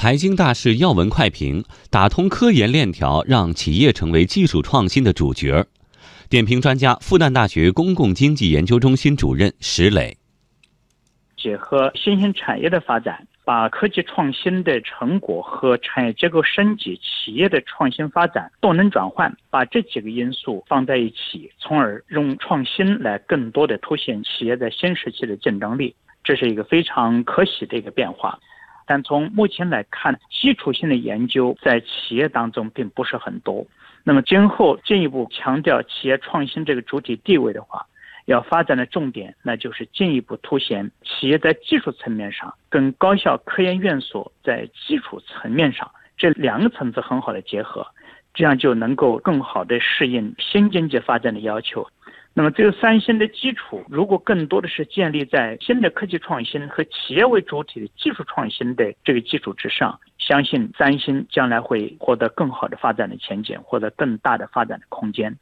财经大事要闻快评：打通科研链条，让企业成为技术创新的主角。点评专家：复旦大学公共经济研究中心主任石磊。结合新兴产业的发展，把科技创新的成果和产业结构升级、企业的创新发展、动能转换，把这几个因素放在一起，从而用创新来更多的凸显企业在新时期的竞争力，这是一个非常可喜的一个变化。但从目前来看，基础性的研究在企业当中并不是很多。那么今后进一步强调企业创新这个主体地位的话，要发展的重点，那就是进一步凸显企业在技术层面上跟高校科研院所在基础层面上这两个层次很好的结合，这样就能够更好的适应新经济发展的要求。那么这个三星的基础，如果更多的是建立在新的科技创新和企业为主体的技术创新的这个基础之上，相信三星将来会获得更好的发展的前景，获得更大的发展的空间。